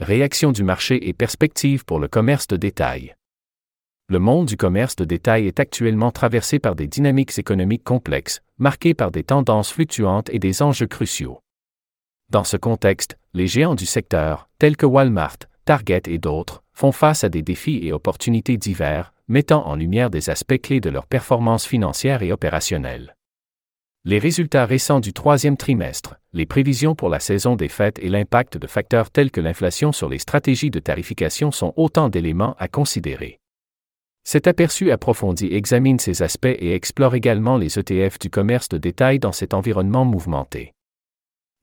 Réaction du marché et perspectives pour le commerce de détail. Le monde du commerce de détail est actuellement traversé par des dynamiques économiques complexes, marquées par des tendances fluctuantes et des enjeux cruciaux. Dans ce contexte, les géants du secteur, tels que Walmart, Target et d'autres, font face à des défis et opportunités divers, mettant en lumière des aspects clés de leur performance financière et opérationnelle. Les résultats récents du troisième trimestre, les prévisions pour la saison des fêtes et l'impact de facteurs tels que l'inflation sur les stratégies de tarification sont autant d'éléments à considérer. Cet aperçu approfondi examine ces aspects et explore également les ETF du commerce de détail dans cet environnement mouvementé.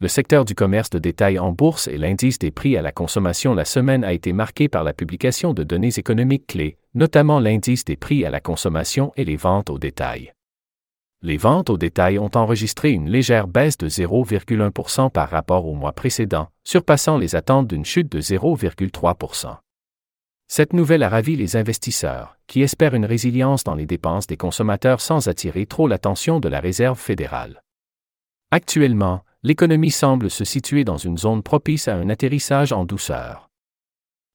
Le secteur du commerce de détail en bourse et l'indice des prix à la consommation la semaine a été marqué par la publication de données économiques clés, notamment l'indice des prix à la consommation et les ventes au détail les ventes au détail ont enregistré une légère baisse de 0,1% par rapport au mois précédent, surpassant les attentes d'une chute de 0,3%. Cette nouvelle a ravi les investisseurs, qui espèrent une résilience dans les dépenses des consommateurs sans attirer trop l'attention de la Réserve fédérale. Actuellement, l'économie semble se situer dans une zone propice à un atterrissage en douceur.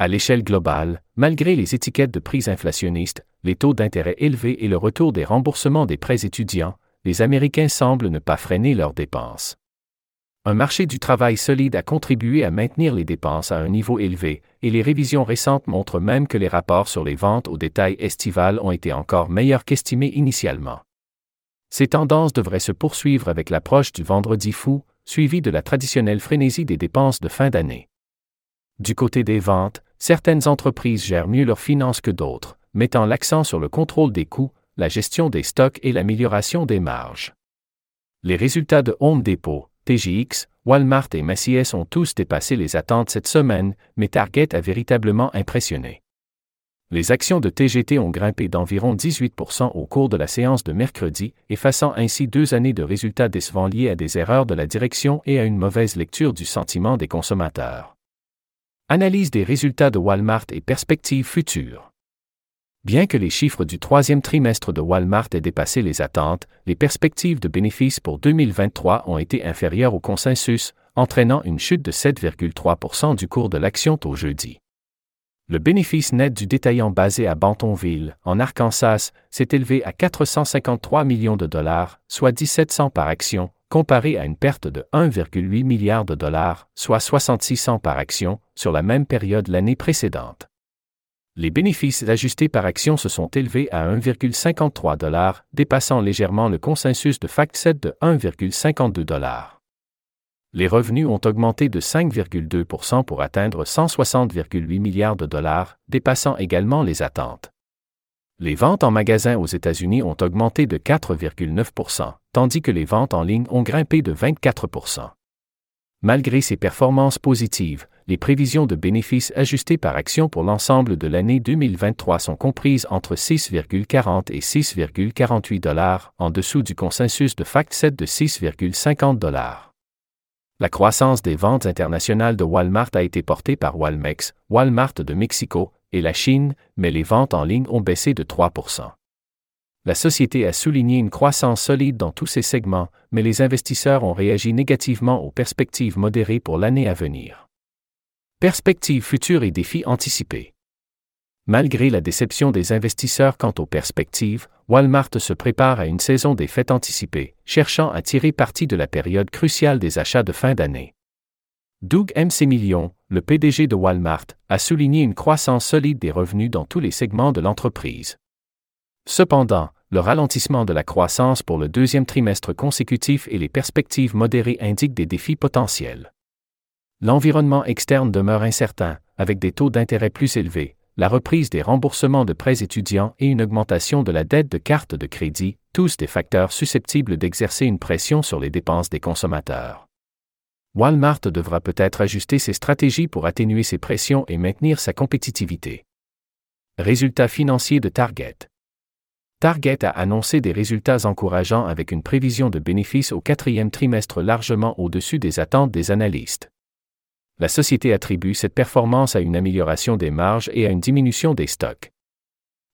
À l'échelle globale, malgré les étiquettes de prix inflationnistes, les taux d'intérêt élevés et le retour des remboursements des prêts étudiants, les Américains semblent ne pas freiner leurs dépenses. Un marché du travail solide a contribué à maintenir les dépenses à un niveau élevé, et les révisions récentes montrent même que les rapports sur les ventes au détail estivales ont été encore meilleurs qu'estimés initialement. Ces tendances devraient se poursuivre avec l'approche du vendredi fou, suivi de la traditionnelle frénésie des dépenses de fin d'année. Du côté des ventes, certaines entreprises gèrent mieux leurs finances que d'autres, mettant l'accent sur le contrôle des coûts, la gestion des stocks et l'amélioration des marges. Les résultats de Home Depot, TJX, Walmart et Macy's ont tous dépassé les attentes cette semaine, mais Target a véritablement impressionné. Les actions de TGT ont grimpé d'environ 18% au cours de la séance de mercredi, effaçant ainsi deux années de résultats décevants liés à des erreurs de la direction et à une mauvaise lecture du sentiment des consommateurs. Analyse des résultats de Walmart et perspectives futures. Bien que les chiffres du troisième trimestre de Walmart aient dépassé les attentes, les perspectives de bénéfices pour 2023 ont été inférieures au consensus, entraînant une chute de 7,3% du cours de l'action au jeudi. Le bénéfice net du détaillant basé à Bantonville, en Arkansas, s'est élevé à 453 millions de dollars, soit 1700 par action, comparé à une perte de 1,8 milliard de dollars, soit 66 cents par action, sur la même période l'année précédente. Les bénéfices ajustés par action se sont élevés à 1,53 dollars, dépassant légèrement le consensus de FactSet de 1,52 dollars. Les revenus ont augmenté de 5,2% pour atteindre 160,8 milliards de dollars, dépassant également les attentes. Les ventes en magasin aux États-Unis ont augmenté de 4,9% tandis que les ventes en ligne ont grimpé de 24% Malgré ces performances positives, les prévisions de bénéfices ajustés par action pour l'ensemble de l'année 2023 sont comprises entre 6,40 et 6,48 dollars, en dessous du consensus de FactSet de 6,50 dollars. La croissance des ventes internationales de Walmart a été portée par Walmex, Walmart de Mexico, et la Chine, mais les ventes en ligne ont baissé de 3% La société a souligné une croissance solide dans tous ses segments, mais les investisseurs ont réagi négativement aux perspectives modérées pour l'année à venir. Perspectives futures et défis anticipés. Malgré la déception des investisseurs quant aux perspectives, Walmart se prépare à une saison des fêtes anticipées, cherchant à tirer parti de la période cruciale des achats de fin d'année. Doug MC Million, le PDG de Walmart, a souligné une croissance solide des revenus dans tous les segments de l'entreprise. Cependant, le ralentissement de la croissance pour le deuxième trimestre consécutif et les perspectives modérées indiquent des défis potentiels. L'environnement externe demeure incertain, avec des taux d'intérêt plus élevés, la reprise des remboursements de prêts étudiants et une augmentation de la dette de carte de crédit, tous des facteurs susceptibles d'exercer une pression sur les dépenses des consommateurs. Walmart devra peut-être ajuster ses stratégies pour atténuer ses pressions et maintenir sa compétitivité. Résultats financiers de Target. Target a annoncé des résultats encourageants avec une prévision de bénéfices au quatrième trimestre largement au-dessus des attentes des analystes. La société attribue cette performance à une amélioration des marges et à une diminution des stocks.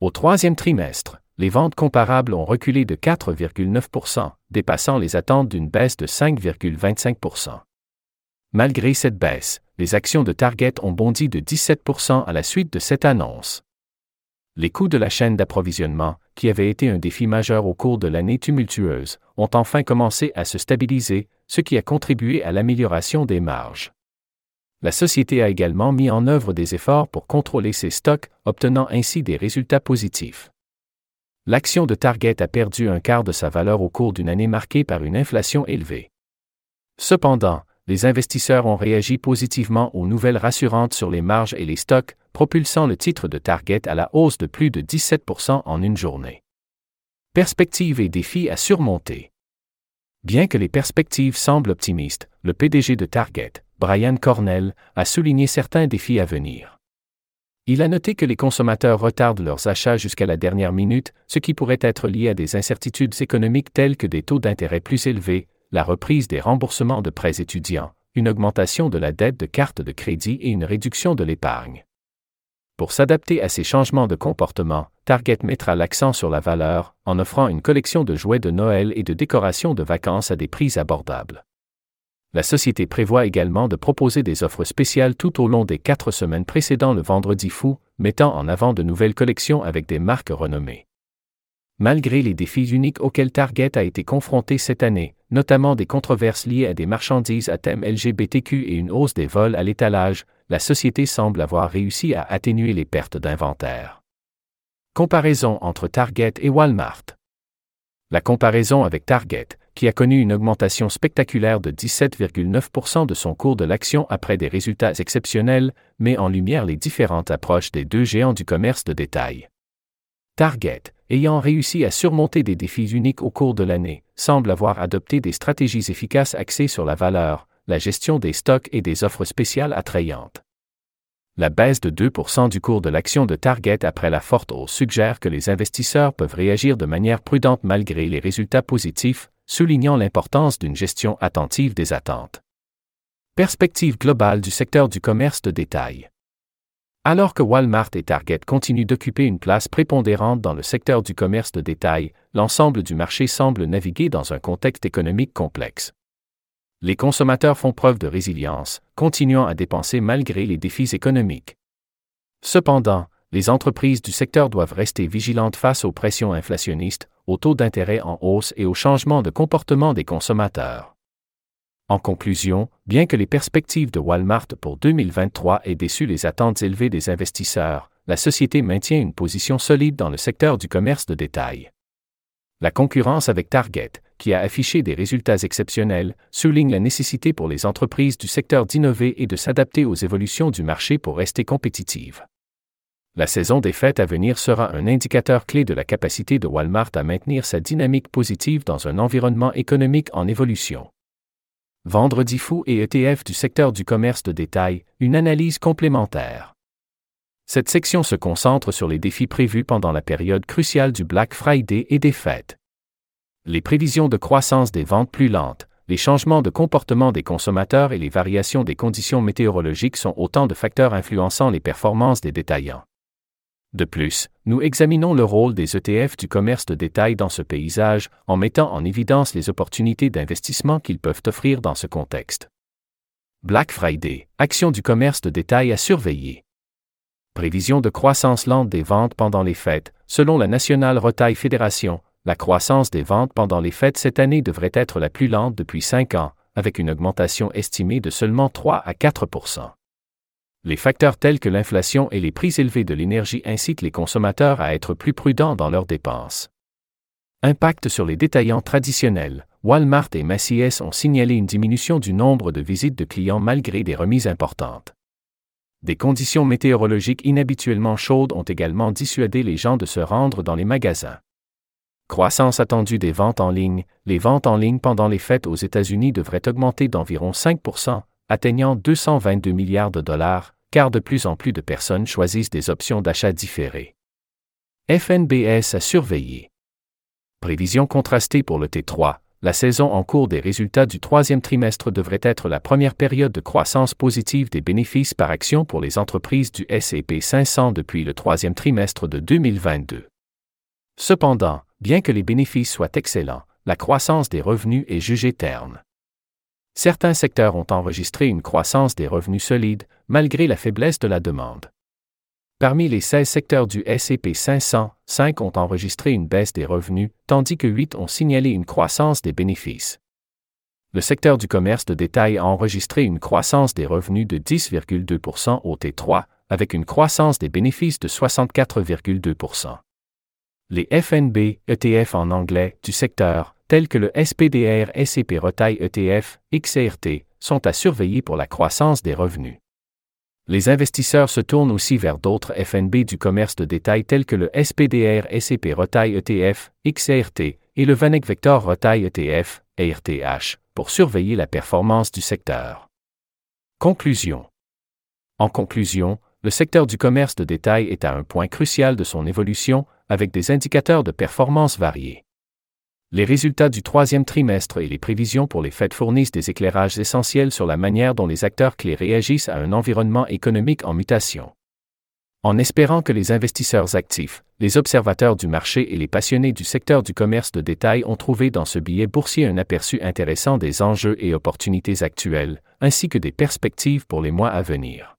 Au troisième trimestre, les ventes comparables ont reculé de 4,9% dépassant les attentes d'une baisse de 5,25 Malgré cette baisse, les actions de Target ont bondi de 17% à la suite de cette annonce. Les coûts de la chaîne d'approvisionnement, qui avaient été un défi majeur au cours de l'année tumultueuse, ont enfin commencé à se stabiliser, ce qui a contribué à l'amélioration des marges. La société a également mis en œuvre des efforts pour contrôler ses stocks, obtenant ainsi des résultats positifs. L'action de Target a perdu un quart de sa valeur au cours d'une année marquée par une inflation élevée. Cependant, les investisseurs ont réagi positivement aux nouvelles rassurantes sur les marges et les stocks, propulsant le titre de Target à la hausse de plus de 17% en une journée. Perspectives et défis à surmonter. Bien que les perspectives semblent optimistes, le PDG de Target, Brian Cornell, a souligné certains défis à venir. Il a noté que les consommateurs retardent leurs achats jusqu'à la dernière minute, ce qui pourrait être lié à des incertitudes économiques telles que des taux d'intérêt plus élevés, la reprise des remboursements de prêts étudiants, une augmentation de la dette de carte de crédit et une réduction de l'épargne. Pour s'adapter à ces changements de comportement, Target mettra l'accent sur la valeur en offrant une collection de jouets de Noël et de décorations de vacances à des prix abordables. La société prévoit également de proposer des offres spéciales tout au long des quatre semaines précédant le vendredi fou, mettant en avant de nouvelles collections avec des marques renommées. Malgré les défis uniques auxquels Target a été confronté cette année, notamment des controverses liées à des marchandises à thème LGBTQ et une hausse des vols à l'étalage, la société semble avoir réussi à atténuer les pertes d'inventaire. Comparaison entre Target et Walmart. La comparaison avec Target, qui a connu une augmentation spectaculaire de 17,9% de son cours de l'action après des résultats exceptionnels, met en lumière les différentes approches des deux géants du commerce de détail. Target, ayant réussi à surmonter des défis uniques au cours de l'année, semble avoir adopté des stratégies efficaces axées sur la valeur, la gestion des stocks et des offres spéciales attrayantes. La baisse de 2% du cours de l'action de Target après la forte hausse suggère que les investisseurs peuvent réagir de manière prudente malgré les résultats positifs, soulignant l'importance d'une gestion attentive des attentes. Perspective globale du secteur du commerce de détail. Alors que Walmart et Target continuent d'occuper une place prépondérante dans le secteur du commerce de détail, l'ensemble du marché semble naviguer dans un contexte économique complexe. Les consommateurs font preuve de résilience, continuant à dépenser malgré les défis économiques. Cependant, les entreprises du secteur doivent rester vigilantes face aux pressions inflationnistes, aux taux d'intérêt en hausse et aux changements de comportement des consommateurs. En conclusion, bien que les perspectives de Walmart pour 2023 aient déçu les attentes élevées des investisseurs, la société maintient une position solide dans le secteur du commerce de détail. La concurrence avec Target, qui a affiché des résultats exceptionnels, souligne la nécessité pour les entreprises du secteur d'innover et de s'adapter aux évolutions du marché pour rester compétitives. La saison des fêtes à venir sera un indicateur clé de la capacité de Walmart à maintenir sa dynamique positive dans un environnement économique en évolution. Vendredi fou et ETF du secteur du commerce de détail, une analyse complémentaire. Cette section se concentre sur les défis prévus pendant la période cruciale du Black Friday et des fêtes. Les prévisions de croissance des ventes plus lentes, les changements de comportement des consommateurs et les variations des conditions météorologiques sont autant de facteurs influençant les performances des détaillants. De plus, nous examinons le rôle des ETF du commerce de détail dans ce paysage en mettant en évidence les opportunités d'investissement qu'ils peuvent offrir dans ce contexte. Black Friday, action du commerce de détail à surveiller. Prévision de croissance lente des ventes pendant les fêtes. Selon la National Retail Federation, la croissance des ventes pendant les fêtes cette année devrait être la plus lente depuis cinq ans, avec une augmentation estimée de seulement 3 à 4 les facteurs tels que l'inflation et les prix élevés de l'énergie incitent les consommateurs à être plus prudents dans leurs dépenses. Impact sur les détaillants traditionnels. Walmart et Macy's ont signalé une diminution du nombre de visites de clients malgré des remises importantes. Des conditions météorologiques inhabituellement chaudes ont également dissuadé les gens de se rendre dans les magasins. Croissance attendue des ventes en ligne. Les ventes en ligne pendant les fêtes aux États-Unis devraient augmenter d'environ 5 atteignant 222 milliards de dollars, car de plus en plus de personnes choisissent des options d'achat différées. FNBS à surveiller. Prévision contrastée pour le T3. La saison en cours des résultats du troisième trimestre devrait être la première période de croissance positive des bénéfices par action pour les entreprises du S&P 500 depuis le troisième trimestre de 2022. Cependant, bien que les bénéfices soient excellents, la croissance des revenus est jugée terne. Certains secteurs ont enregistré une croissance des revenus solides, malgré la faiblesse de la demande. Parmi les 16 secteurs du SCP 500, 5 ont enregistré une baisse des revenus, tandis que 8 ont signalé une croissance des bénéfices. Le secteur du commerce de détail a enregistré une croissance des revenus de 10,2% au T3, avec une croissance des bénéfices de 64,2%. Les FNB, ETF en anglais, du secteur, tels que le SPDR SCP Retail ETF, XRT, sont à surveiller pour la croissance des revenus. Les investisseurs se tournent aussi vers d'autres FNB du commerce de détail tels que le SPDR SCP Retail ETF, XRT, et le Vanek Vector Retail ETF, ARTH, pour surveiller la performance du secteur. Conclusion. En conclusion, le secteur du commerce de détail est à un point crucial de son évolution, avec des indicateurs de performance variés. Les résultats du troisième trimestre et les prévisions pour les fêtes fournissent des éclairages essentiels sur la manière dont les acteurs clés réagissent à un environnement économique en mutation. En espérant que les investisseurs actifs, les observateurs du marché et les passionnés du secteur du commerce de détail ont trouvé dans ce billet boursier un aperçu intéressant des enjeux et opportunités actuelles, ainsi que des perspectives pour les mois à venir.